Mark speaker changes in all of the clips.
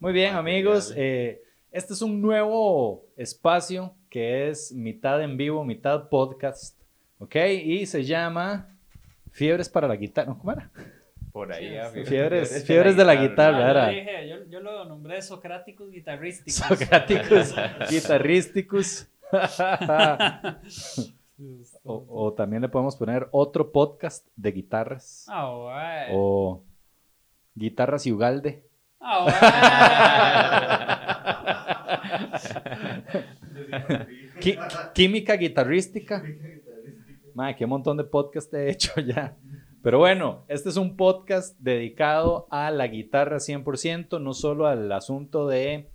Speaker 1: Muy bien, amigos. Eh, este es un nuevo espacio que es mitad en vivo, mitad podcast. ¿Ok? Y se llama Fiebres para la guitarra. ¿Cómo era?
Speaker 2: Por ahí.
Speaker 1: Fiebres, fiebres, de la guitarra.
Speaker 3: Yo, yo, lo nombré Socráticos guitarrísticos.
Speaker 1: Socráticos guitarrísticos. o, también le podemos poner otro podcast de guitarras.
Speaker 3: Ah,
Speaker 1: o guitarras y Ugalde.
Speaker 3: Ah,
Speaker 1: química guitarrística. Madre, qué montón de podcast he hecho ya. Pero bueno, este es un podcast dedicado a la guitarra 100%, no solo al asunto de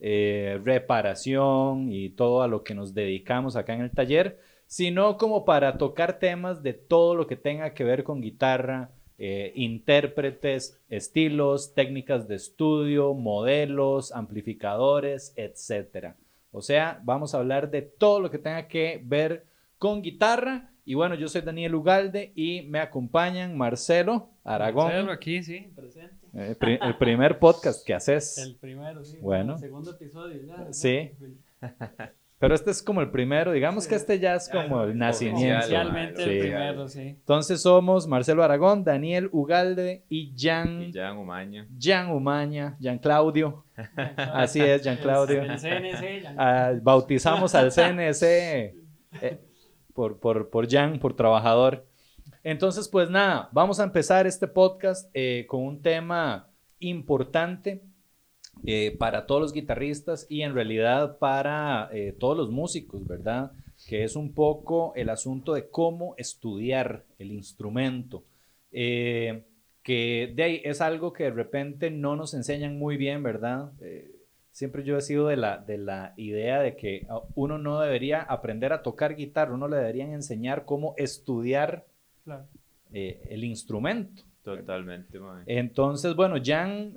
Speaker 1: eh, reparación y todo a lo que nos dedicamos acá en el taller, sino como para tocar temas de todo lo que tenga que ver con guitarra, eh, intérpretes, estilos, técnicas de estudio, modelos, amplificadores, etc. O sea, vamos a hablar de todo lo que tenga que ver con guitarra. Y bueno, yo soy Daniel Ugalde y me acompañan Marcelo Aragón.
Speaker 3: Marcelo aquí, sí, presente.
Speaker 1: Eh, el primer podcast que haces.
Speaker 3: El primero, sí.
Speaker 1: Bueno.
Speaker 3: El segundo episodio ya.
Speaker 1: Sí. Pero este es como el primero, digamos que este ya es como el nacimiento.
Speaker 3: Oficialmente el primero, sí.
Speaker 1: Entonces somos Marcelo Aragón, Daniel Ugalde y Jan.
Speaker 2: Y Jan Umaña.
Speaker 1: Jan Umaña, Jan Claudio. Así es, Jan Claudio.
Speaker 3: El CNC. Jan.
Speaker 1: Ah, bautizamos al CNC eh, por, por, por Jan, por trabajador. Entonces, pues nada, vamos a empezar este podcast eh, con un tema importante eh, para todos los guitarristas y en realidad para eh, todos los músicos, ¿verdad? Que es un poco el asunto de cómo estudiar el instrumento. Eh, que de ahí es algo que de repente no nos enseñan muy bien, ¿verdad? siempre yo he sido de la, de la idea de que uno no debería aprender a tocar guitarra, uno le deberían enseñar cómo estudiar el instrumento.
Speaker 2: Totalmente.
Speaker 1: Entonces, bueno, Jan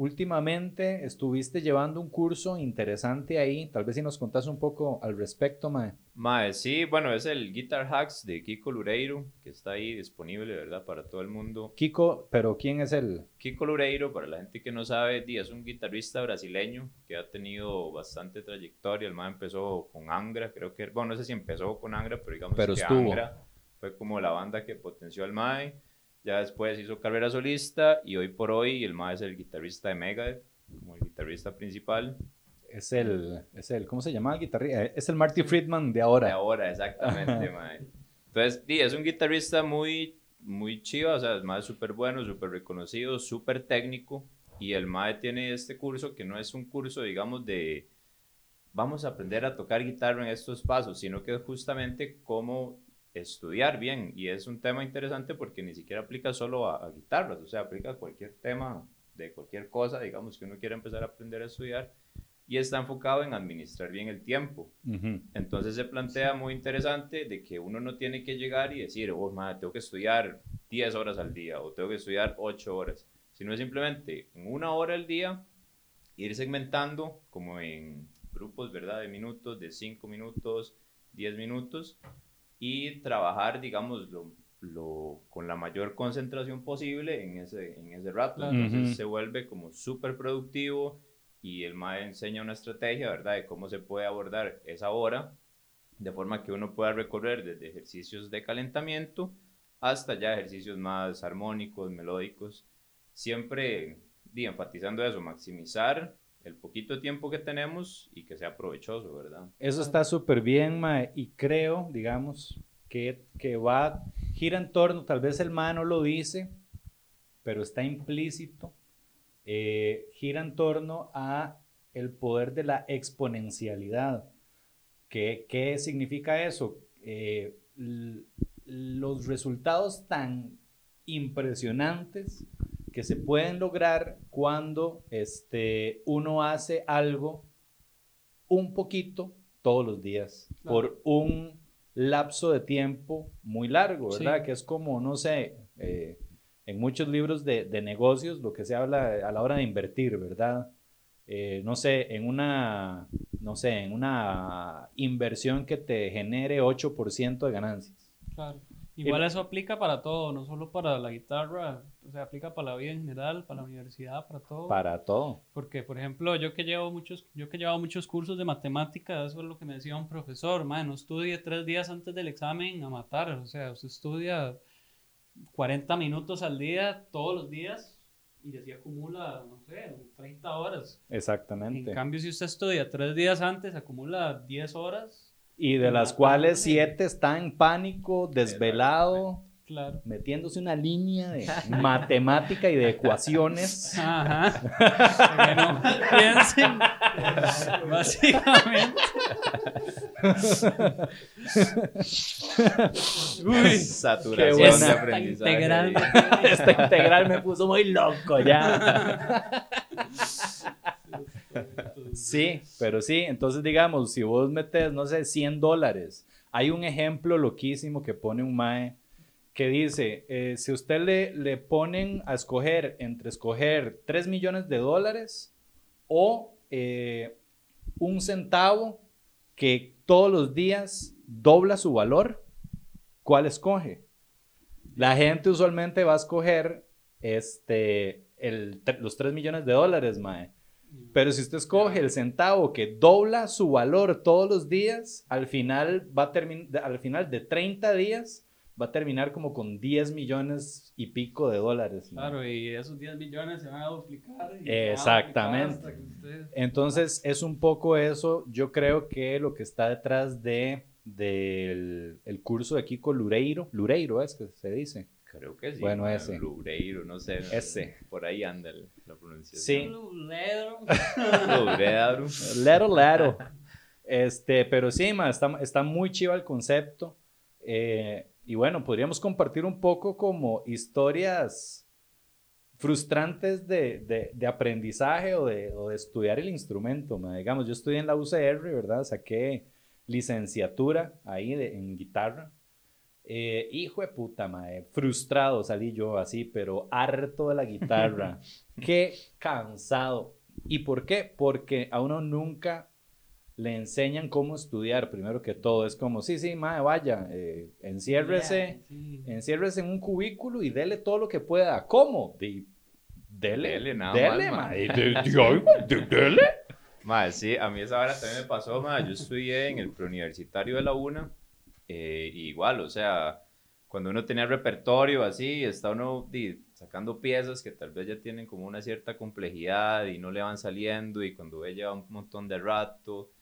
Speaker 1: últimamente estuviste llevando un curso interesante ahí. Tal vez si nos contás un poco al respecto, Mae.
Speaker 2: Mae, sí, bueno, es el Guitar Hacks de Kiko Lureiro, que está ahí disponible, ¿verdad? Para todo el mundo.
Speaker 1: Kiko, pero ¿quién es él?
Speaker 2: Kiko Lureiro, para la gente que no sabe, es un guitarrista brasileño que ha tenido bastante trayectoria. El Mae empezó con Angra, creo que, bueno, no sé si empezó con Angra, pero digamos
Speaker 1: pero
Speaker 2: que
Speaker 1: estuvo.
Speaker 2: Angra fue como la banda que potenció al Mae ya después hizo carrera solista y hoy por hoy el más es el guitarrista de Megadeth, como el guitarrista principal.
Speaker 1: Es el, es el ¿cómo se llama el guitarrista? Es el Marty Friedman de ahora.
Speaker 2: De ahora, exactamente, mae. Entonces, sí, es un guitarrista muy, muy chido, o sea, es más súper bueno, súper reconocido, súper técnico. Y el MAE tiene este curso que no es un curso, digamos, de vamos a aprender a tocar guitarra en estos pasos, sino que es justamente cómo estudiar bien y es un tema interesante porque ni siquiera aplica solo a, guitarras, o sea, aplica a cualquier tema de cualquier cosa, digamos que uno quiere empezar a aprender a estudiar y está enfocado en administrar bien el tiempo. Entonces se plantea muy interesante de que uno no tiene que llegar y decir, oh, madre, tengo que estudiar 10 horas al día o tengo que estudiar 8 horas, sino simplemente en una hora al día ir segmentando como en grupos, ¿verdad? De minutos, de 5 minutos, 10 minutos y trabajar, digamos, lo, con la mayor concentración posible en ese, en ese rato. Entonces se vuelve como súper productivo y el MAE enseña una estrategia, ¿verdad?, de cómo se puede abordar esa hora de forma que uno pueda recorrer desde ejercicios de calentamiento hasta ya ejercicios más armónicos, melódicos, siempre enfatizando eso, maximizar el poquito tiempo que tenemos y que sea provechoso, ¿verdad?
Speaker 1: Eso está súper bien, Mae, y creo, digamos, que, que va, gira en torno, tal vez el Mae no lo dice, pero está implícito, eh, gira en torno a el poder de la exponencialidad. ¿Qué, qué significa eso? Eh, los resultados tan impresionantes que se pueden lograr cuando este, uno hace algo un poquito todos los días, por un lapso de tiempo muy largo, ¿verdad? Que es como, no sé, eh, en muchos libros de, negocios lo que se habla a la hora de invertir, ¿verdad? Eh, no sé, en una, no sé, en una inversión que te genere 8% de ganancias.
Speaker 3: Claro. Igual eso aplica para todo, no solo para la guitarra, o sea, aplica para la vida en general, para la universidad, para todo.
Speaker 1: Para todo.
Speaker 3: Porque, por ejemplo, yo que llevo muchos, yo que llevo muchos cursos de matemática, eso es lo que me decía un profesor, man, no estudie tres días antes del examen a matar, o sea, usted estudia 40 minutos al día, todos los días, y así acumula, no sé, 30 horas.
Speaker 1: Exactamente.
Speaker 3: En cambio, si usted estudia tres días antes, acumula 10 horas.
Speaker 1: Y de las cuales siete está en pánico, desvelado,
Speaker 3: Claro.
Speaker 1: metiéndose una línea de matemática y de ecuaciones.
Speaker 3: Ajá. Que no piensen. Básicamente. Uy.
Speaker 2: Saturación
Speaker 1: Qué buena.
Speaker 2: de
Speaker 3: Esta
Speaker 2: aprendizaje.
Speaker 3: integral.
Speaker 1: Esta integral me puso muy loco ya. Sí, pero sí, entonces digamos, si vos metes, no sé, 100 dólares, hay un ejemplo loquísimo que pone un MAE que dice, eh, si usted le, le ponen a escoger entre escoger 3 millones de dólares o eh, un centavo que todos los días dobla su valor, ¿cuál escoge? La gente usualmente va a escoger este, el, los 3 millones de dólares, mae. Pero si usted escoge el centavo que dobla su valor todos los días, al final, va a al final de 30 días va a terminar como con 10 millones y pico de dólares. mae.
Speaker 3: Claro, y esos 10 millones se van a duplicar. y van a
Speaker 1: Exactamente.
Speaker 3: duplicar
Speaker 1: Entonces es un poco eso, yo creo que lo que está detrás de del el curso de Kiko Lureiro, Lureiro es que se dice.
Speaker 2: Creo que sí.
Speaker 1: Bueno, ese.
Speaker 2: Lureiro, no sé.
Speaker 1: Ese.
Speaker 2: Por ahí anda el- la pronunciación.
Speaker 1: Sí.
Speaker 3: Luleiro.
Speaker 2: Lureiro.
Speaker 1: Lero, lero. Este, pero sí, ma, está, está muy chiva el concepto. Eh, y bueno, podríamos compartir un poco como historias frustrantes de, de- de aprendizaje o de, o de estudiar el instrumento. ma. Digamos, yo estudié en la UCR, ¿verdad? Saqué licenciatura ahí de- en guitarra. Eh, hijo de puta, mae, frustrado salí yo así, pero harto de la guitarra. Qué cansado. ¿Y por qué? Porque a uno nunca le enseñan cómo estudiar, primero que todo. Es como, sí, sí, mae, vaya, eh, enciérrese,
Speaker 3: Sí.
Speaker 1: enciérrese en un cubículo y dele todo lo que pueda. ¿Cómo? Dele,
Speaker 2: Dele, nada
Speaker 1: dele,
Speaker 2: más,
Speaker 1: mae, de- de- de- dele.
Speaker 2: Ma, sí, a mí esa hora también me pasó, ma. Yo estudié en el preuniversitario de la UNA. Eh, igual, o sea, cuando uno tenía repertorio así, está uno di, sacando piezas que tal vez ya tienen como una cierta complejidad y no le van saliendo. Y cuando ve lleva un montón de rato.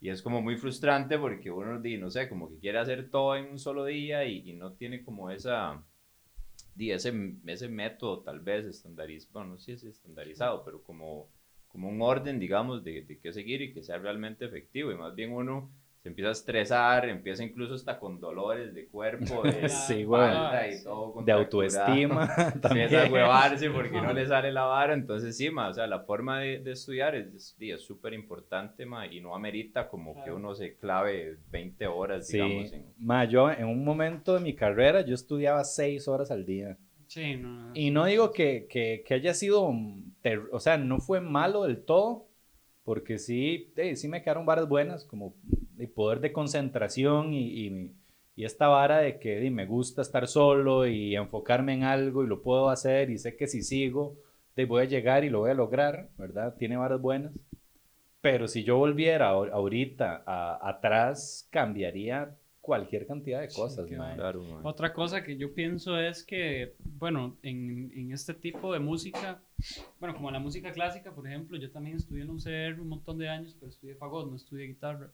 Speaker 2: Y es como muy frustrante porque uno, di, no sé, como que quiere hacer todo en un solo día y, y no tiene como esa, di, ese, ese método tal vez estandarizado, bueno, no sé si es estandarizado, pero como, como un orden, digamos, de, de qué seguir y que sea realmente efectivo. Y más bien uno se empieza a estresar, empieza incluso hasta con dolores de cuerpo, de
Speaker 1: Sí,
Speaker 3: güey.
Speaker 2: y todo
Speaker 1: De autoestima también.
Speaker 2: Empieza a huevarse porque no le sale la vara, entonces sí, ma, o sea, la forma de, de estudiar es sí, es súper importante, ma, y no amerita como que
Speaker 3: Claro.
Speaker 2: uno se clave 20 horas,
Speaker 1: Sí,
Speaker 2: digamos, en,
Speaker 1: ma, yo en un momento de mi carrera yo estudiaba seis horas al día.
Speaker 3: Sí, no.
Speaker 1: Y no digo que, que, que haya sido, ter- o sea, no fue malo del todo, porque sí, eh, sí me quedaron varas buenas, como el poder de concentración y, y, y esta vara de que me gusta estar solo y enfocarme en algo y lo puedo hacer y sé que si sigo, di, voy a llegar y lo voy a lograr, ¿verdad? Tiene varas buenas. Pero si yo volviera ahor- ahorita a- atrás, cambiaría cualquier cantidad de cosas,
Speaker 3: qué
Speaker 1: mae.
Speaker 2: claro.
Speaker 3: Otra cosa que yo pienso es que, bueno, en, en este tipo de música, bueno, como la música clásica, por ejemplo, yo también estudié en un CR un montón de años, pero estudié fagot, no estudié guitarra.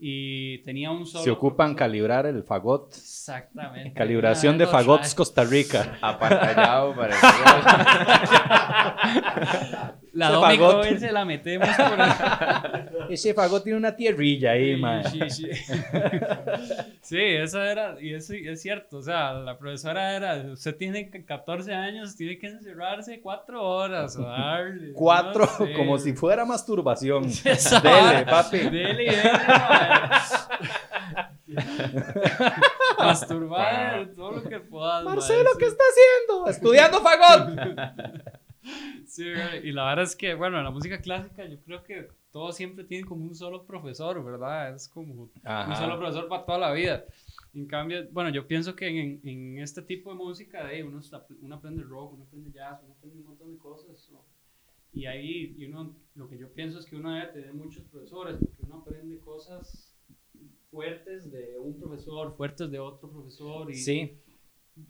Speaker 3: Y tenía un solo.
Speaker 1: Se ocupan
Speaker 3: profesor-
Speaker 1: calibrar el fagot.
Speaker 3: Exactamente.
Speaker 1: Calibración de fagots. Costa Rica.
Speaker 2: apantallado para
Speaker 3: La Domi
Speaker 1: fagot.
Speaker 3: Cover se la metemos por ahí.
Speaker 1: Ese fagot tiene una tierrilla ahí,
Speaker 3: Sí,
Speaker 1: mae.
Speaker 3: sí, sí. Sí, eso era, y eso es cierto, o sea, la profesora era, usted tiene 14 años, tiene que encerrarse cuatro horas, o darle,
Speaker 1: Cuatro,
Speaker 3: no sé.
Speaker 1: como si fuera masturbación. Dele, papi.
Speaker 3: Dele, dele. Masturbar, todo lo que puedas.
Speaker 1: Marcelo. ¿qué está haciendo? Estudiando fagot.
Speaker 3: Sí, y la verdad es que, bueno, en la música clásica yo creo que todo siempre tiene como un solo profesor, ¿verdad? Es como un solo profesor para toda la vida. En cambio, bueno, yo pienso que en, en este tipo de música, de, uno, uno aprende rock, uno aprende jazz, uno aprende un montón de cosas. Y ahí y uno, lo que yo pienso es que uno debe tener muchos profesores, porque uno aprende cosas fuertes de un profesor, fuertes de otro profesor. Y
Speaker 1: sí.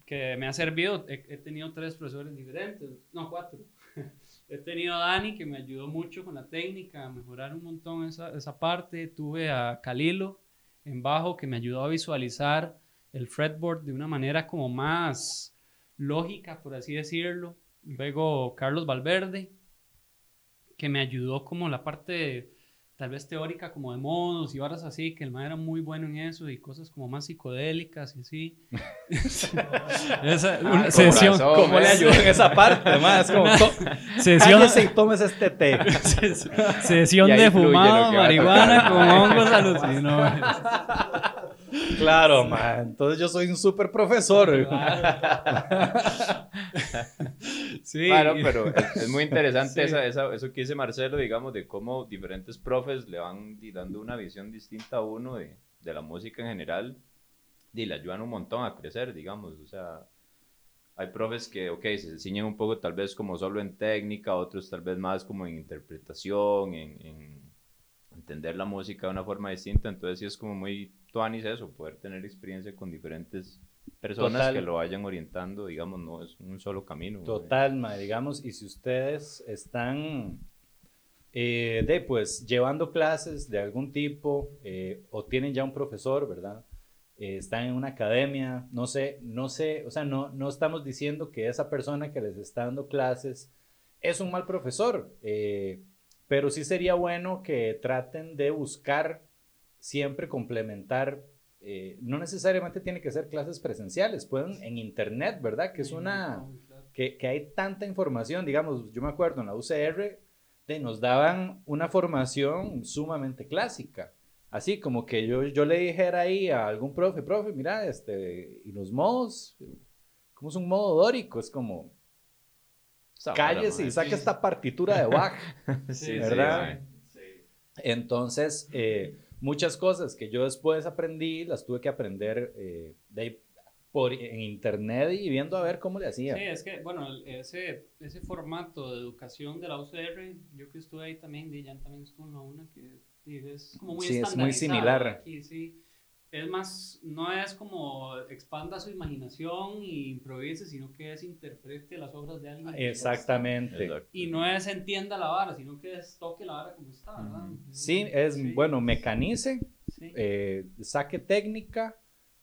Speaker 3: Que me ha servido, he, tenido tres profesores diferentes, no, cuatro. he tenido a Dani que me ayudó mucho con la técnica, a mejorar un montón esa, esa parte. Tuve a Calilo en bajo que me ayudó a visualizar el fretboard de una manera como más lógica, por así decirlo. Luego Carlos Valverde, que me ayudó como la parte tal vez teórica como de modos y horas así, que el man era muy bueno en eso y cosas como más psicodélicas y así.
Speaker 1: esa ah, sesión, ¿cómo le ayudó en esa parte? Más como, sesión y tomes este té.
Speaker 3: sesión de fumado, marihuana con hongos alucinógenos.
Speaker 1: Claro, man. Entonces yo soy un súper profesor.
Speaker 2: sí. Claro, pero es, muy interesante eso que dice Marcelo, digamos, de cómo diferentes profes le van dando una visión distinta a uno de, de la música en general y le ayudan un montón a crecer, digamos. O sea, hay profes que, ok, se ciñen un poco tal vez como solo en técnica, otros tal vez más como en interpretación, en, en entender la música de una forma distinta. Entonces sí es como muy tuanis eso, poder tener experiencia con diferentes personas que lo vayan orientando, digamos, no es un solo camino.
Speaker 1: Total, digamos, y si ustedes están eh, de, pues, llevando clases de algún tipo eh, o tienen ya un profesor, ¿verdad? Eh, están en una academia, no sé, no sé, o sea, no, no estamos diciendo que esa persona que les está dando clases es un mal profesor, pero sí sería bueno que traten de buscar siempre complementar, eh, no necesariamente tiene que ser clases presenciales, pueden en internet, ¿verdad? Que es una, que, que, hay tanta información, digamos, yo me acuerdo en la UCR, de, nos daban una formación sumamente clásica. Así como que yo, yo le dijera ahí a algún profe, profe, mira, este, y los modos, ¿cómo es un modo dórico? Es como, cállese y saque esta partitura de Bach, ¿verdad? Entonces, eh, muchas cosas que yo después aprendí, las tuve que aprender eh, de, por, en internet y viendo a ver cómo le hacía.
Speaker 3: Sí, es que, bueno, ese, ese formato de educación de la UCR, yo que estuve ahí también, Jan también estuvo en una que es como muy
Speaker 1: Sí, es muy similar.
Speaker 3: Aquí, sí es más, no es como expanda su imaginación y improvise, sino que es interprete las obras de alguien.
Speaker 1: Exactamente.
Speaker 3: Y no es entienda la vara, sino que es toque la vara como está, ¿verdad?
Speaker 1: Sí, es, bueno, mecanice, eh, saque técnica,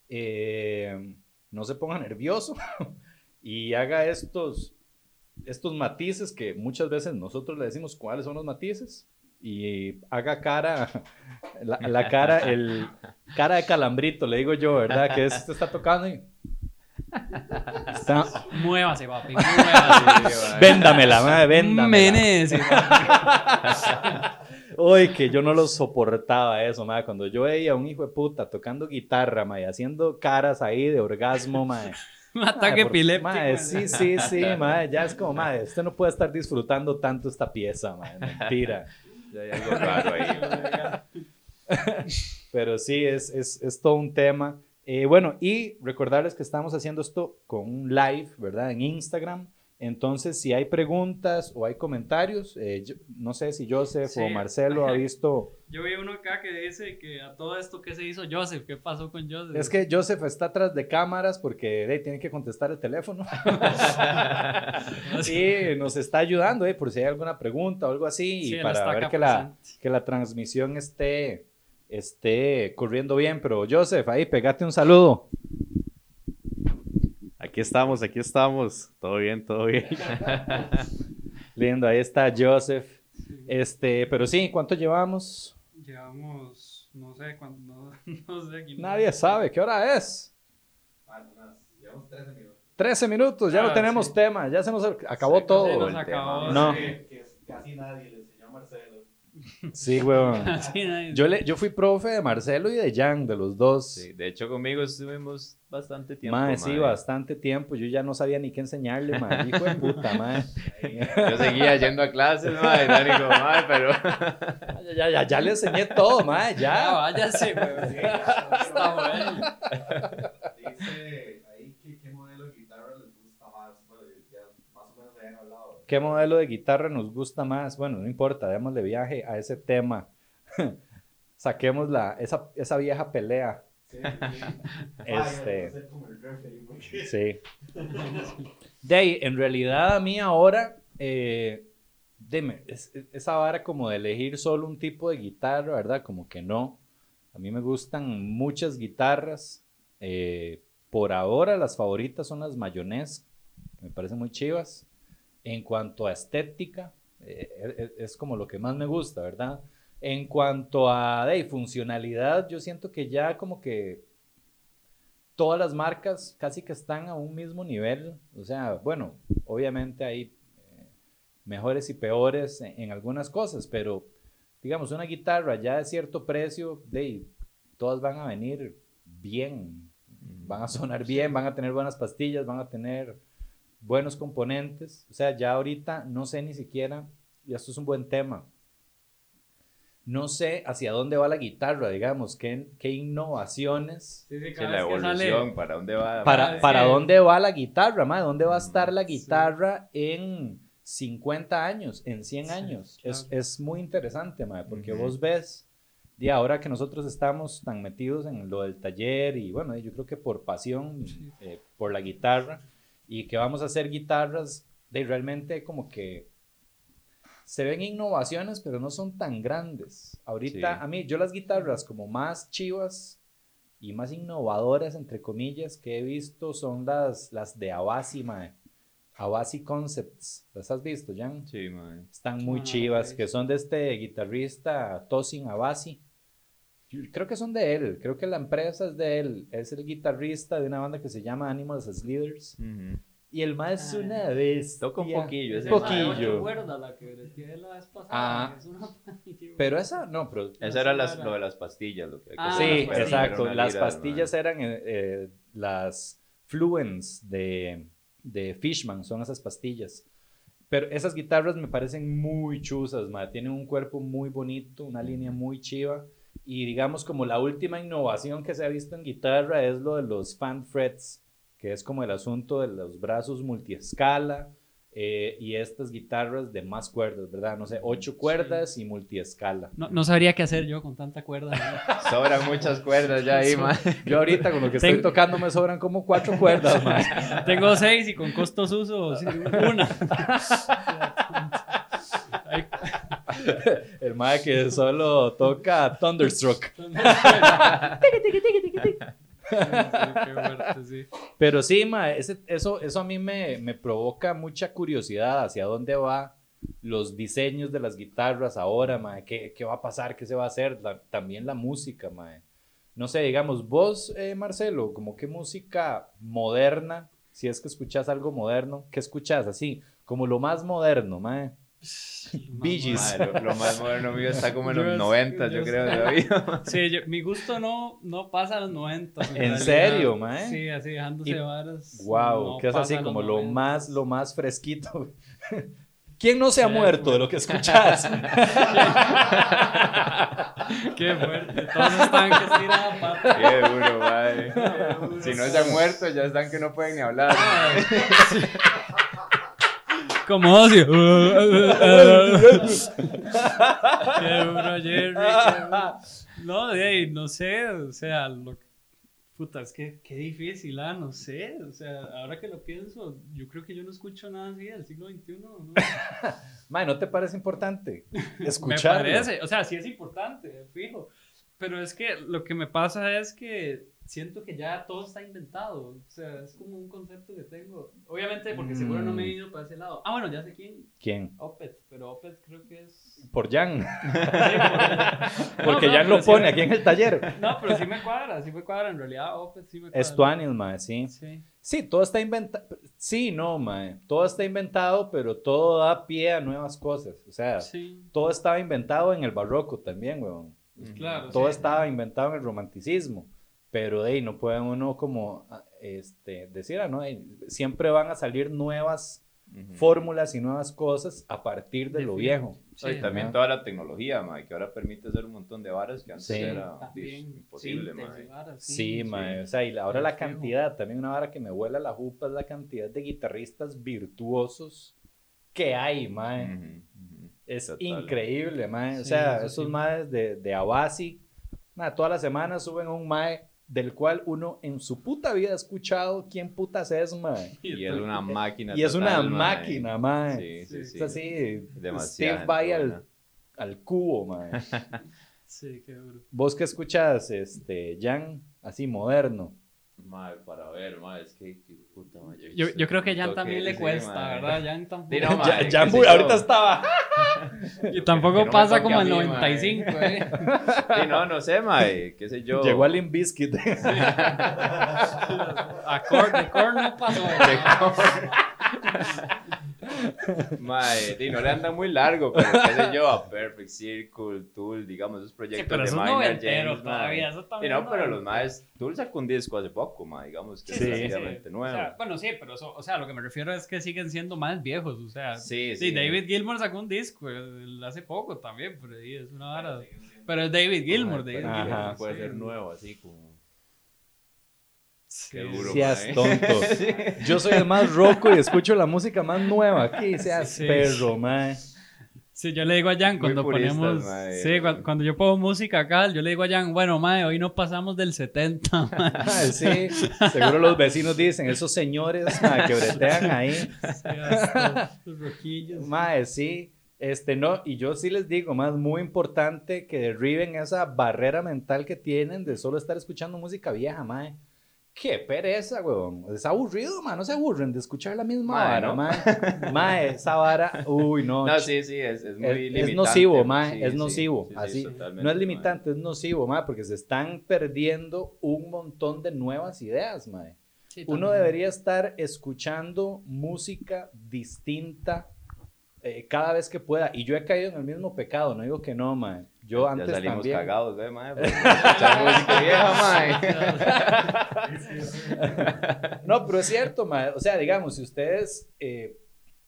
Speaker 1: eh, no se ponga nervioso y haga estos, estos matices que muchas veces nosotros le decimos cuáles son los matices y haga cara, la, cara, el cara de calambrito, le digo yo, ¿verdad? Que esto está tocando y...
Speaker 3: Está... Muévase, papi.
Speaker 1: Muévase. Véndamela, madre, véndamela. Uy, que yo no lo soportaba eso, madre. Cuando yo veía a un hijo de puta tocando guitarra, madre, haciendo caras ahí de orgasmo, madre.
Speaker 3: Un ataque epiléptico.
Speaker 1: Madre, sí, sí, sí, madre. Ya es como, madre, usted no puede estar disfrutando tanto esta pieza, madre. Mentira Pero sí, es, es, es todo un tema. Eh, bueno, y recordarles que estamos haciendo esto con un live, ¿verdad? En Instagram. Entonces, si hay preguntas o hay comentarios, eh, no sé si Joseph o Marcelo ha visto.
Speaker 3: Yo vi uno acá que dice que a todo esto, ¿qué se hizo Joseph? ¿Qué pasó con Joseph?
Speaker 1: Es que Joseph está atrás de cámaras porque tiene que contestar el teléfono. y nos está ayudando, eh, por si hay alguna pregunta o algo así, y para ver que la, que la transmisión esté, esté corriendo bien. Pero Joseph, ahí pegate un saludo.
Speaker 4: Aquí estamos, aquí estamos. Todo bien, todo bien.
Speaker 1: Lindo, ahí está Joseph. Este, pero sí, ¿cuánto llevamos?
Speaker 3: Llevamos, no sé, cuánto, no, sé.
Speaker 1: Nadie sabe, ¿qué hora es? Llevamos 13 minutos. 13 minutos, ya no ah, tenemos tema, ya se nos acabó todo.
Speaker 3: Se nos acabó,
Speaker 1: no.
Speaker 4: casi nadie le enseñó a Marcelo.
Speaker 1: Sí, weón. Yo, le, yo fui profe de Marcelo y de Jan, de los dos.
Speaker 2: Sí, de hecho, conmigo estuvimos bastante tiempo.
Speaker 1: Mae, sí, bastante tiempo. Yo ya no sabía ni qué enseñarle, mae. Hijo de puta, mae.
Speaker 2: Yo seguía yendo a clases, y Dani como, mae, pero...
Speaker 1: Ya, ya, ya, ya le enseñé todo, mae.
Speaker 3: Ya,
Speaker 1: Ya.
Speaker 3: váyase, güey. sí, Está bueno.
Speaker 5: Dice ahí que qué modelo de guitarra les gusta más. Bueno, ya más o menos habían hablado.
Speaker 1: ¿Qué modelo de guitarra nos gusta más? Bueno, no importa, démosle viaje a ese tema. Saquemos la, esa, esa vieja pelea.
Speaker 5: Sí, sí.
Speaker 1: Este- Sí. De ahí, en realidad a mí ahora, eh, dime, es- es- esa vara como de elegir solo un tipo de guitarra, ¿verdad? Como que no. A mí me gustan muchas guitarras. eh, por ahora las favoritas son las Mayonnaise, que me parecen muy chivas. En cuanto a estética, eh, es, es como lo que más me gusta, ¿verdad? En cuanto a ahí, funcionalidad, yo siento que ya como que todas las marcas casi que están a un mismo nivel. O sea, bueno, obviamente hay eh, mejores y peores en, en algunas cosas, pero digamos, una guitarra ya de cierto precio, de, todas van a venir bien, van a sonar bien, van a tener buenas pastillas, van a tener buenos componentes. O sea, ya ahorita no sé ni siquiera, y esto es un buen tema, no sé hacia dónde va la guitarra, digamos, qué, qué innovaciones
Speaker 3: Sí, sí,
Speaker 2: Sí, la
Speaker 3: que sale-
Speaker 2: evolución, ¿para dónde va?
Speaker 1: para,
Speaker 3: es
Speaker 1: para dónde va la guitarra, ma? ¿Dónde va a estar la
Speaker 2: Mm,
Speaker 1: guitarra en 50 años, en 100
Speaker 3: Sí,
Speaker 1: años? Es,
Speaker 3: claro.
Speaker 1: es muy interesante, ma, porque
Speaker 2: Ujú.
Speaker 1: vos ves, y ahora que nosotros estamos tan metidos en lo del taller, y bueno, yo creo que por pasión, eh, por la guitarra, y que vamos a hacer guitarras, de realmente como que se ven innovaciones, pero no son tan grandes. Ahorita,
Speaker 2: Sí.
Speaker 1: a mí, yo las guitarras como más chivas y más innovadoras, entre comillas, que he visto son las, las de Avasi, mae. Avasi Concepts. ¿Las has visto, Jan?
Speaker 2: Sí, mae.
Speaker 1: Están muy
Speaker 3: Ah,
Speaker 1: chivas, que son de este guitarrista Tosin Avasi. Creo que son de él, creo que la empresa es de él. Es el guitarrista de una banda que se llama Animals as Leaders. Y el más es
Speaker 3: Ah.
Speaker 1: una vez.
Speaker 2: Toca un poquillo,
Speaker 3: ese
Speaker 1: Un
Speaker 3: ma
Speaker 1: poquillo.
Speaker 3: la que la vez pasada,
Speaker 1: Ah.
Speaker 3: es una.
Speaker 1: Pero esa, no, pero
Speaker 2: Esa era las- lo de las pastillas. Lo que
Speaker 3: Ah,
Speaker 1: Sí,
Speaker 3: las pastillas.
Speaker 1: exacto. Las
Speaker 2: lira,
Speaker 1: pastillas eran eh, eh, las Fluence de, de Fishman, son esas pastillas. Pero esas guitarras me parecen muy chuzas, mae. Tienen un cuerpo muy bonito, una línea muy chiva. Y digamos como la última innovación que se ha visto en guitarra es lo de los fan frets, que es como el asunto de los brazos multiescala eh, y estas guitarras de más cuerdas, ¿verdad? No sé, ocho cuerdas y multiescala.
Speaker 3: No, no sabría qué hacer yo con tanta cuerda. ¿no?
Speaker 2: Sobran muchas cuerdas ya ahí, mae.
Speaker 1: Yo ahorita con lo que estoy tocando me sobran como cuatro cuerdas, mae.
Speaker 3: Tengo seis y con costos uso sí, una.
Speaker 1: El mae que solo toca Thunderstruck.
Speaker 3: Sí, sí.
Speaker 1: Pero sí, mae, ese- eso, eso a mí me, me provoca mucha curiosidad hacia dónde va los diseños de las guitarras ahora, mae. ¿Qué, qué va a pasar? ¿Qué se va a hacer? La- también la música, mae. No sé, digamos, vos, eh, Marcelo, como qué música moderna, si es que escuchás algo moderno, ¿qué escuchás? Así, como lo más moderno, mae.
Speaker 2: Mae, lo, lo más moderno mío está como en
Speaker 3: Yo
Speaker 2: los
Speaker 3: es-
Speaker 2: 90, yo
Speaker 3: yo
Speaker 2: creo, todavía.
Speaker 3: Sí, yo- mi gusto no, no pasa a los 90.
Speaker 1: ¿En serio, mae?
Speaker 3: Sí, así dejándose
Speaker 1: Y-
Speaker 3: varas.
Speaker 1: Wow,
Speaker 3: no
Speaker 1: que es así como lo
Speaker 3: 90s.
Speaker 1: más, lo más fresquito. ¿Quién no se ha muerto de lo que escuchas?
Speaker 3: Qué fuerte. Todos están que se tiran pata.
Speaker 2: Qué duro, mae. Si no se han muerto, ya están que no pueden ni hablar.
Speaker 3: Como así. qué duro, Jerry. qué duro. No, de no sé, o sea, lo Puta, es que qué difícil, ah, no sé. O sea, ahora que lo pienso, yo creo que yo no escucho nada así del siglo XXI. ¿no?
Speaker 1: Mae, ¿no te parece importante
Speaker 3: Me
Speaker 1: escucharlo?
Speaker 3: parece, o sea, sí es importante, fijo. Pero es que lo que me pasa es que siento que ya todo está inventado. O sea, es como un concepto que tengo. Obviamente, porque seguro no me he
Speaker 1: Mm.
Speaker 3: ido para ese lado. Ah, bueno, ya sé quién.
Speaker 1: ¿Quién?
Speaker 3: Opet, pero Opet creo que es.
Speaker 1: Por Jan.
Speaker 3: Sí, por-
Speaker 1: Porque
Speaker 3: No,
Speaker 1: Jan
Speaker 3: no,
Speaker 1: lo
Speaker 3: sí
Speaker 1: pone aquí en el taller.
Speaker 3: No, pero sí me cuadra, sí me cuadra. En realidad, Opet sí me cuadra.
Speaker 1: Es Tuanis, mae, sí.
Speaker 3: Sí.
Speaker 1: Sí, todo está inventado. Sí, no, mae. Todo está inventado, pero todo da pie a nuevas cosas. O sea,
Speaker 3: Sí,
Speaker 1: todo estaba inventado en el barroco también, weón.
Speaker 3: claro.
Speaker 1: Todo estaba inventado en el romanticismo. Pero de ahí no puede uno como ah, este, decir, ah, no, siempre van a salir nuevas
Speaker 2: Ujú.
Speaker 1: fórmulas y nuevas cosas a partir de lo viejo.
Speaker 2: No, y
Speaker 3: Sí,
Speaker 2: también
Speaker 1: ajá.
Speaker 2: toda la tecnología, mae, que ahora permite hacer un montón de varas que antes
Speaker 1: Sí.
Speaker 2: era
Speaker 3: También,
Speaker 2: imposible,
Speaker 3: síntesis,
Speaker 2: mae.
Speaker 3: varas,
Speaker 1: Sí, mae, o sea, y la- ahora la cantidad, también una vara que me vuela la jupa es la cantidad de guitarristas virtuosos que hay, mae.
Speaker 2: Ujú, ujú.
Speaker 1: Es
Speaker 2: Total.
Speaker 1: increíble, mae. O
Speaker 3: Sí,
Speaker 1: sea,
Speaker 3: eso
Speaker 1: esos
Speaker 3: sí.
Speaker 1: maes de, de Abasi, todas las semanas suben un mae del cual uno en su puta vida ha escuchado quién putas es, mae.
Speaker 2: Y es una máquina.
Speaker 1: Y es una
Speaker 2: mae.
Speaker 1: máquina, mae.
Speaker 2: Sí, sí, sí.
Speaker 1: Es así,
Speaker 2: Demasiada
Speaker 1: Steve vai al, al cubo, mae.
Speaker 3: Sí, qué duro.
Speaker 1: Vos que escuchas, este, Jan, así moderno.
Speaker 2: Mae, para ver, mae, es que, que puta, mae,
Speaker 3: Yo, yo creo que a Jan también le cuesta. ¿verdad? Jan tampoco.
Speaker 2: No,
Speaker 1: Jan
Speaker 2: qué
Speaker 1: ahorita estaba.
Speaker 3: Y tampoco
Speaker 2: no
Speaker 3: pasa como el
Speaker 2: mí, mae.
Speaker 3: 95, ¿eh?
Speaker 2: Sí, no, no sé, mae, qué sé yo.
Speaker 1: Llegó a Limp Bizkit.
Speaker 3: A Korn, de Korn no pasó.
Speaker 2: Mae, sí, no le anda muy largo, pero qué sé yo, a Perfect Circle, Tool, digamos, esos
Speaker 3: Sí,
Speaker 2: proyectos
Speaker 3: pero
Speaker 2: de
Speaker 3: eso es
Speaker 2: Maynard
Speaker 3: noventero
Speaker 2: James,
Speaker 3: todavía, eso
Speaker 2: Sí,
Speaker 3: también
Speaker 2: no,
Speaker 3: es
Speaker 2: pero los maes, Tool sacó un disco hace poco, mae, digamos que
Speaker 3: Sí,
Speaker 2: es
Speaker 3: sí, sí.
Speaker 2: relativamente
Speaker 3: O
Speaker 2: nuevo.
Speaker 3: sea, bueno, sí, pero eso, o sea, lo que me refiero es que siguen siendo más viejos, o sea.
Speaker 2: Sí,
Speaker 3: Sí,
Speaker 2: sí.
Speaker 3: David Gilmour sacó un disco hace poco también, pero es una vara. Pero es David Gilmour, David
Speaker 1: Ajá.
Speaker 3: Gilmour.
Speaker 2: puede
Speaker 3: sí.
Speaker 2: ser nuevo, así como...
Speaker 3: Sí,
Speaker 2: Qué duro,
Speaker 1: Seas tonto. Yo soy el más roco y escucho la música más nueva aquí. Seas
Speaker 3: Sí.
Speaker 1: perro, mae.
Speaker 3: Sí, yo le digo a Jan cuando
Speaker 2: puristas,
Speaker 3: ponemos.
Speaker 2: mae.
Speaker 3: Sí, cu- cuando, yo pongo música acá, yo le digo a Jan, bueno, mae, hoy no pasamos del 70. mae".
Speaker 1: Sí, seguro los vecinos dicen, esos señores mae, que bretean ahí.
Speaker 3: Sí, hasta los roquillos.
Speaker 1: Mae, sí. Este, no, y yo sí les digo, más muy importante que derriben esa barrera mental que tienen de solo estar escuchando música vieja, mae. Qué pereza, weón. Es aburrido, mae. No se aburren de escuchar la misma
Speaker 2: Mae,
Speaker 1: vara,
Speaker 2: ¿no?
Speaker 1: mae. Mae, esa vara, uy, no.
Speaker 2: No, sí, sí, es, es muy
Speaker 1: es,
Speaker 2: limitante.
Speaker 1: es nocivo, mae,
Speaker 2: Sí,
Speaker 1: es nocivo.
Speaker 2: sí, sí,
Speaker 1: así, no es
Speaker 2: mae.
Speaker 1: limitante, es nocivo, mae, porque se están perdiendo un montón de nuevas ideas, mae.
Speaker 3: Sí,
Speaker 1: Uno debería estar escuchando música distinta eh, cada vez que pueda. Y yo he caído en el mismo pecado, no digo que no, mae. Yo
Speaker 2: Ya
Speaker 1: antes
Speaker 2: salimos
Speaker 1: también.
Speaker 2: cagados, ¿ve, mae? Música vieja, mae.
Speaker 1: No, pero es cierto, mae. O sea, digamos, si ustedes eh,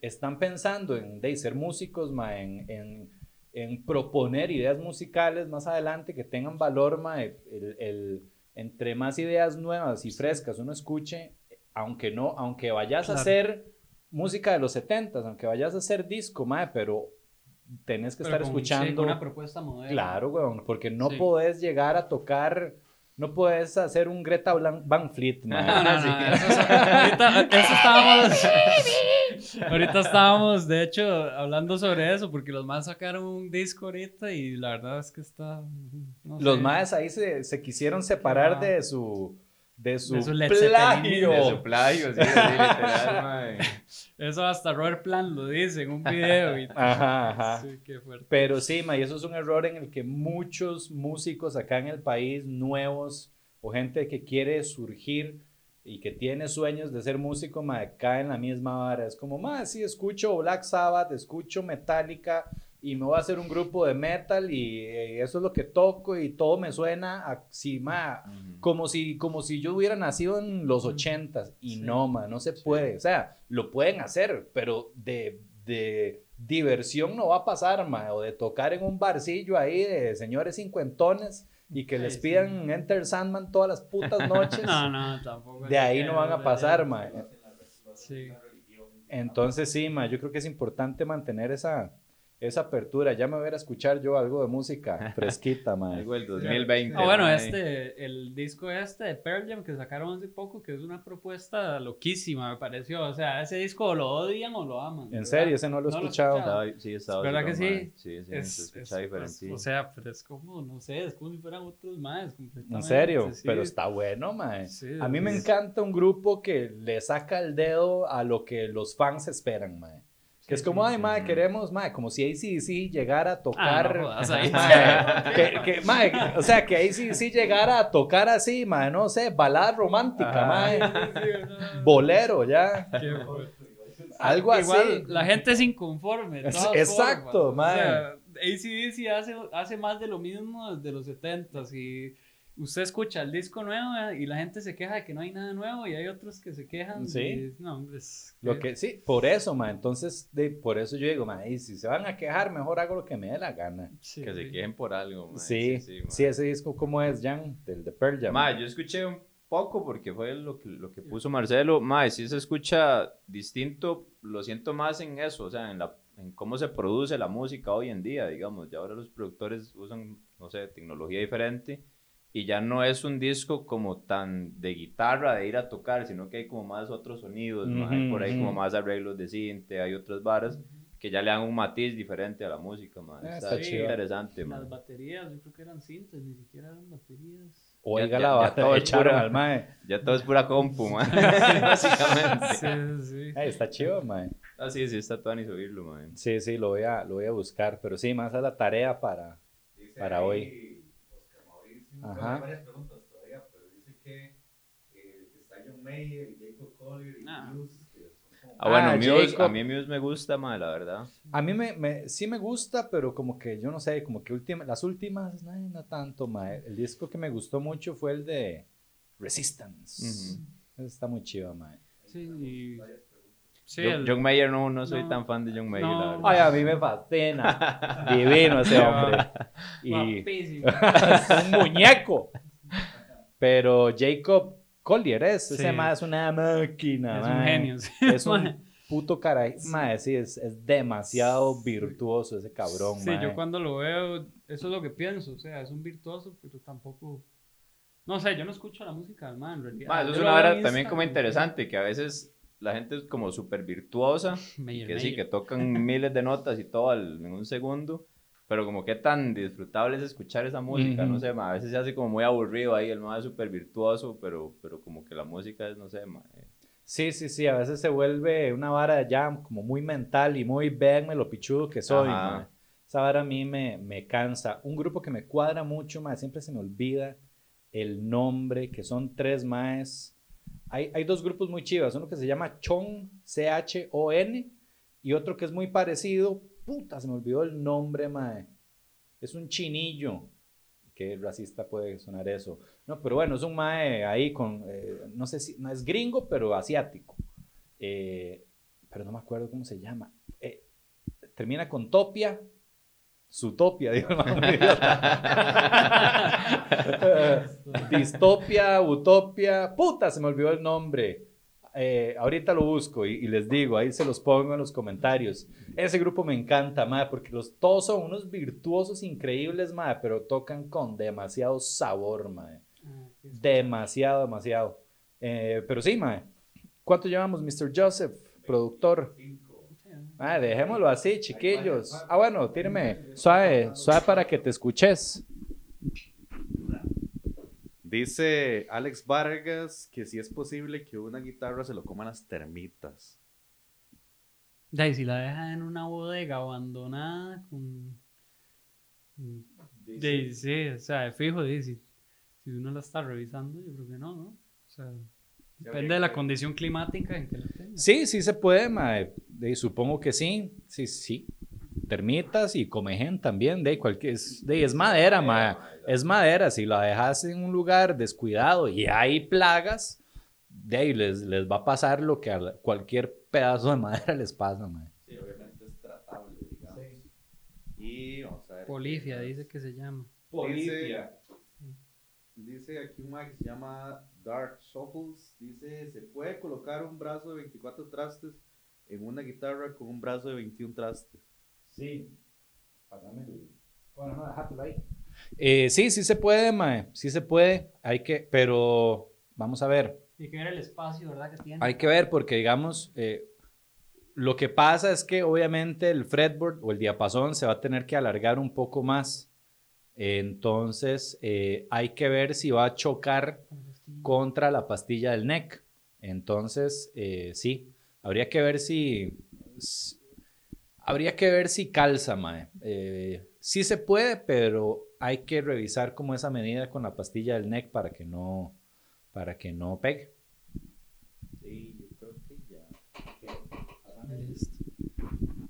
Speaker 1: están pensando en de, ser músicos, mae, en, en- en proponer ideas musicales más adelante que tengan valor, mae, el, el- entre más ideas nuevas y frescas uno escuche, aunque no, aunque vayas a hacer música de los 70 aunque vayas a hacer disco, mae, pero tenés que
Speaker 3: Pero
Speaker 1: estar
Speaker 3: con-
Speaker 1: escuchando.
Speaker 3: una propuesta moderna.
Speaker 1: Claro, weón, porque no
Speaker 3: Sí.
Speaker 1: podés llegar a tocar, no podés hacer un Greta Van Fleet, mae.
Speaker 3: No, no, no, eso, es- ahorita, eso estábamos, ahorita estábamos, de hecho, hablando sobre eso, porque los más sacaron un disco ahorita y la verdad es que está, no
Speaker 1: Los
Speaker 3: sé.
Speaker 1: maes ahí se, se quisieron separar
Speaker 3: Ah.
Speaker 1: de su de su,
Speaker 3: De su Led
Speaker 1: plagio.
Speaker 2: De su plagio, sí, sí, literal.
Speaker 3: Eso hasta Robert Plant lo dice en un video. Y,
Speaker 1: Ajá, ajá.
Speaker 3: Sí, qué fuerte.
Speaker 1: Pero sí, ma, y eso es un error en el que muchos músicos acá en el país, nuevos, o gente que quiere surgir y que tiene sueños de ser músico, ma, cae en la misma vara. Es como, ma, sí, escucho Black Sabbath, escucho Metallica y me voy a hacer un grupo de metal y eh, eso es lo que toco y todo me suena así, ma, como si, como si yo hubiera nacido en los ochentas y
Speaker 3: Sí.
Speaker 1: no, ma, no se puede. O sea, lo pueden hacer, pero de, de diversión no va a pasar, ma, o de tocar en un barcillo ahí de señores cincuentones y que
Speaker 3: Sí,
Speaker 1: les
Speaker 3: sí.
Speaker 1: pidan Enter Sandman todas las putas noches.
Speaker 3: No, no, tampoco.
Speaker 1: De ahí no van a pasar, ma.
Speaker 3: Sí.
Speaker 1: Entonces sí, ma, yo creo que es importante mantener esa, esa apertura. Ya me voy a ir a escuchar yo algo de música fresquita, ma.
Speaker 2: Algo del 2020.
Speaker 3: Ah, bueno, este, el disco este de Pearl Jam que sacaron hace poco, que es una propuesta loquísima, me pareció. O sea, ese disco o lo odian o lo aman.
Speaker 1: En
Speaker 3: ¿verdad?
Speaker 1: serio, ese no lo he
Speaker 3: No lo
Speaker 1: escuchado.
Speaker 3: escuchado.
Speaker 2: Estaba- Sí, estaba
Speaker 3: ¿Verdad que sí?
Speaker 2: Sí, sí,
Speaker 3: Es,
Speaker 2: se
Speaker 3: es-
Speaker 2: escucha diferente.
Speaker 3: es- o sea, pero es como, no sé, es como si fueran otros más.
Speaker 1: En serio,
Speaker 3: sí.
Speaker 1: pero está bueno, mae.
Speaker 3: Sí,
Speaker 1: a mí me
Speaker 3: es-
Speaker 1: encanta un grupo que le saca el dedo a lo que los fans esperan, mae. Que es como, ay, mae, queremos, mae, como si ACDC llegara a
Speaker 3: Ah,
Speaker 1: tocar.
Speaker 3: no ahí.
Speaker 1: mae, que, que, mae, o sea, que ACDC llegara a tocar así, mae, no sé, balada romántica, mae, bolero, ya. Algo así.
Speaker 3: Igual, la gente es inconforme. de todas
Speaker 1: exacto,
Speaker 3: formas.
Speaker 1: mae.
Speaker 3: O sea, ACDC hace, hace más de lo mismo desde los 70s y usted escucha el disco nuevo eh, y la gente se queja de que no hay nada nuevo y hay otros que se quejan.
Speaker 1: Sí.
Speaker 3: y- no, hombre, es
Speaker 1: Lo que sí, por eso, mae, entonces, de, por eso yo digo, mae, y si se van a quejar, mejor hago lo que me dé la gana.
Speaker 3: sí,
Speaker 2: Que se quejen por algo, mae.
Speaker 1: Sí,
Speaker 2: sí,
Speaker 1: ese disco, ¿cómo es, Jan? Del de Pearl Jam.
Speaker 2: Ma, yo escuché un poco porque fue lo que, lo que puso Marcelo. Ma, sí se escucha distinto, lo siento más en eso, o sea, en, la, en cómo se produce la música hoy en día, digamos. Ya ahora los productores usan, no sé, tecnología diferente y ya no es un disco como tan de guitarra, de ir a tocar, sino que hay como más otros sonidos, hay por ahí como más arreglos de cinte, hay otras varas que ya le dan un matiz diferente a la música, ma.
Speaker 1: Ah,
Speaker 2: Está,
Speaker 1: chido.
Speaker 2: interesante, ma.
Speaker 3: Las baterías, yo creo que eran cintas, ni siquiera eran baterías.
Speaker 1: Oiga
Speaker 2: ya-
Speaker 1: la
Speaker 2: ya
Speaker 1: vara,
Speaker 2: todo es
Speaker 1: echaron
Speaker 2: pura-
Speaker 1: al mae.
Speaker 2: Ya todo es pura compu, ma. Básicamente.
Speaker 3: Sí, sí.
Speaker 1: Ay, está chido, mae.
Speaker 2: Ah, sí, sí, está todo ni subirlo, man.
Speaker 1: Sí, sí, lo voy a, lo voy a buscar, pero sí, más a la tarea para... Para
Speaker 5: ahí
Speaker 1: hoy. Ajá.
Speaker 5: hay varias preguntas todavía, pero dice que eh, está John Mayer y Jacob Collier y
Speaker 3: Ah.
Speaker 5: Muse.
Speaker 2: Ah, bueno,
Speaker 1: Ah,
Speaker 2: Muse,
Speaker 1: Jacob.
Speaker 2: a mí Muse me gusta, man, la verdad.
Speaker 1: A mí me, me- sí me gusta, pero como que yo no sé, como que última, las últimas, no, no tanto, mae. El disco que me gustó mucho fue el de Resistance.
Speaker 2: Ujú.
Speaker 1: Ese está muy chido, mae.
Speaker 3: Sí, y- sí,
Speaker 2: John,
Speaker 3: el-
Speaker 2: John Mayer no, no soy
Speaker 3: No.
Speaker 2: tan fan de John Mayer,
Speaker 3: No.
Speaker 2: la verdad.
Speaker 1: Ay, a mí me fascina. Divino ese hombre. Y un muñeco. Pero Jacob Collier es, ese mae es una máquina,
Speaker 3: Es un genio. sí.
Speaker 1: Es un puto cara, mae, sí, es, es demasiado virtuoso ese cabrón,
Speaker 3: Sí, yo cuando lo veo, eso es lo que pienso. O sea, es un virtuoso, pero tampoco. No sé, yo no escucho la música del man, en realidad.
Speaker 2: Ma, eso es una
Speaker 3: en
Speaker 2: también como interesante, que a veces la gente es como súper virtuosa, que sí, que tocan miles de notas y todo al- en un segundo, pero como que tan disfrutable es escuchar esa música,
Speaker 1: Ujú.
Speaker 2: no sé, ma, a veces se hace como muy aburrido ahí, el más es súper virtuoso, pero, pero como que la música es, no sé, ma, eh,
Speaker 1: Sí, sí, sí, a veces se vuelve una vara ya como muy mental y muy véanme lo pichudo que soy, mae. Esa vara a mí me, me cansa. Un grupo que me cuadra mucho, mae, siempre se me olvida el nombre, que son tres maes. Hay, dos grupos muy chivas, uno que se llama Chon, C-H-O-N, y otro que es muy parecido, puta, se me olvidó el nombre, mae. Es un chinillo. Qué racista puede sonar eso. No, pero bueno, es un mae ahí con, eh, no sé si, es gringo, pero asiático. Eh, pero no me acuerdo cómo se llama. Eh, termina con Topia. Zootopia, digo, no. Distopia, Utopia. Puta, se me olvidó el nombre. Eh, ahorita lo busco y, y les digo, ahí se los pongo en los comentarios. Ese grupo me encanta, madre, porque los, todos son unos virtuosos increíbles, madre, pero tocan con demasiado sabor, madre.
Speaker 3: Ah.
Speaker 1: Demasiado, demasiado. Eh, pero sí, mae. ¿Cuánto llevamos, Mr. Joseph, productor? Ah, dejémoslo así, chiquillos. Ah, bueno, tíreme. Suave, suave para que te escuches.
Speaker 4: Dice Alex Vargas que si es posible que una guitarra se lo coman las termitas.
Speaker 3: De ahí, si la deja en una bodega abandonada con. Ahí, sí, o sea, fijo, si, si uno la está revisando, yo creo que no, ¿no? O sea, depende de la condición climática en que la tenga.
Speaker 1: Sí, sí se puede, mae. De, supongo que sí. Sí, sí. Termitas y comején también, de cualquier. Es, de, es madera, mae. Es madera. Si la dejas en un lugar descuidado y hay plagas, de ahí les, les va a pasar lo que a cualquier pedazo de madera les pasa, mae.
Speaker 4: Sí, obviamente es tratable, digamos. Y vamos a ver.
Speaker 3: Polifia dice que se llama.
Speaker 4: Dice aquí un mag que se llama Dark Shuffles. Dice: Se puede colocar un brazo de 24 trastes en una guitarra con un brazo de 21 trastes.
Speaker 1: Sí. Bueno, no, déjatelo ahí. Eh, sí, sí se puede, mae. Sí se puede. Hay que, pero vamos a ver.
Speaker 3: Hay que ver el espacio, ¿verdad? Que tiene.
Speaker 1: Hay que ver porque, digamos, eh, lo que pasa es que obviamente el fretboard o el diapasón se va a tener que alargar un poco más. Entonces, eh, hay que ver si va a chocar contra la pastilla del neck. Entonces, eh, sí, habría que ver si, si- Habría que ver si calza, mae. Eh, sí se puede, pero hay que revisar como esa medida con la pastilla del NEC para que no, para que no pegue. Sí, yo creo que ya.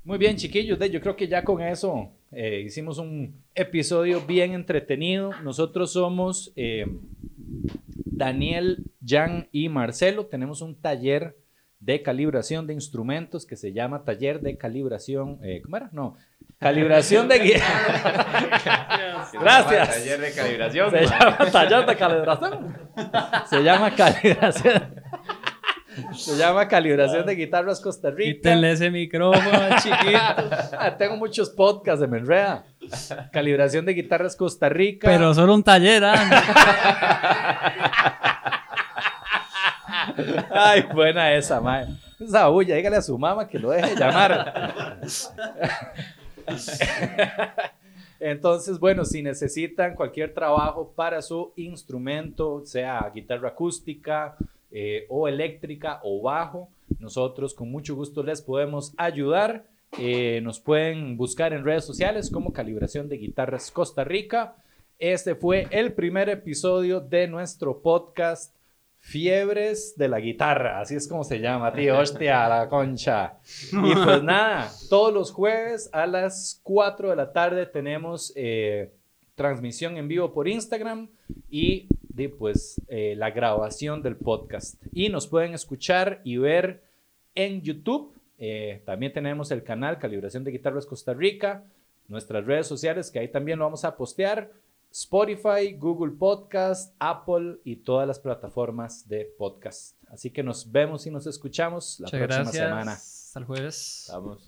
Speaker 1: Muy bien, chiquillos. Yo creo que ya con eso eh, hicimos un episodio bien entretenido. Nosotros somos eh, Daniel, Jan y Marcelo. Tenemos un taller de calibración de instrumentos que se llama Taller de Calibración. eh, ¿Cómo era? No. Calibración de guía. Gracias.
Speaker 2: Taller de calibración.
Speaker 1: Se llama taller de calibración. Se llama calibración. Se llama calibración de guitarras Costa Rica.
Speaker 3: Quítenle ese micrófono, chiquito.
Speaker 1: Ah, Tengo muchos podcasts de Menrea. Calibración de guitarras Costa Rica.
Speaker 3: Pero solo un taller, ¿ah?
Speaker 1: Ay, buena esa, mae. Esa bulla, dígale a su mamá que lo deje llamar. Entonces, bueno, si necesitan cualquier trabajo para su instrumento, sea guitarra acústica eh, o eléctrica o bajo, nosotros con mucho gusto les podemos ayudar. Eh, nos pueden buscar en redes sociales como Calibración de Guitarras Costa Rica. Este fue el primer episodio de nuestro podcast Fiebres de la Guitarra, así es como se llama, tío, hostia, la concha. Y pues nada, todos los jueves a las 4 de la tarde tenemos eh, transmisión en vivo por Instagram y de, pues eh, la grabación del podcast. Y nos pueden escuchar y ver en YouTube. Eh, también tenemos el canal Calibración de Guitarras Costa Rica, nuestras redes sociales que ahí también lo vamos a postear. Spotify, Google Podcast, Apple y todas las plataformas de podcast. Así que nos vemos y nos escuchamos la
Speaker 3: Muchas
Speaker 1: próxima
Speaker 3: gracias.
Speaker 1: semana.
Speaker 3: Hasta el jueves.
Speaker 2: Vamos.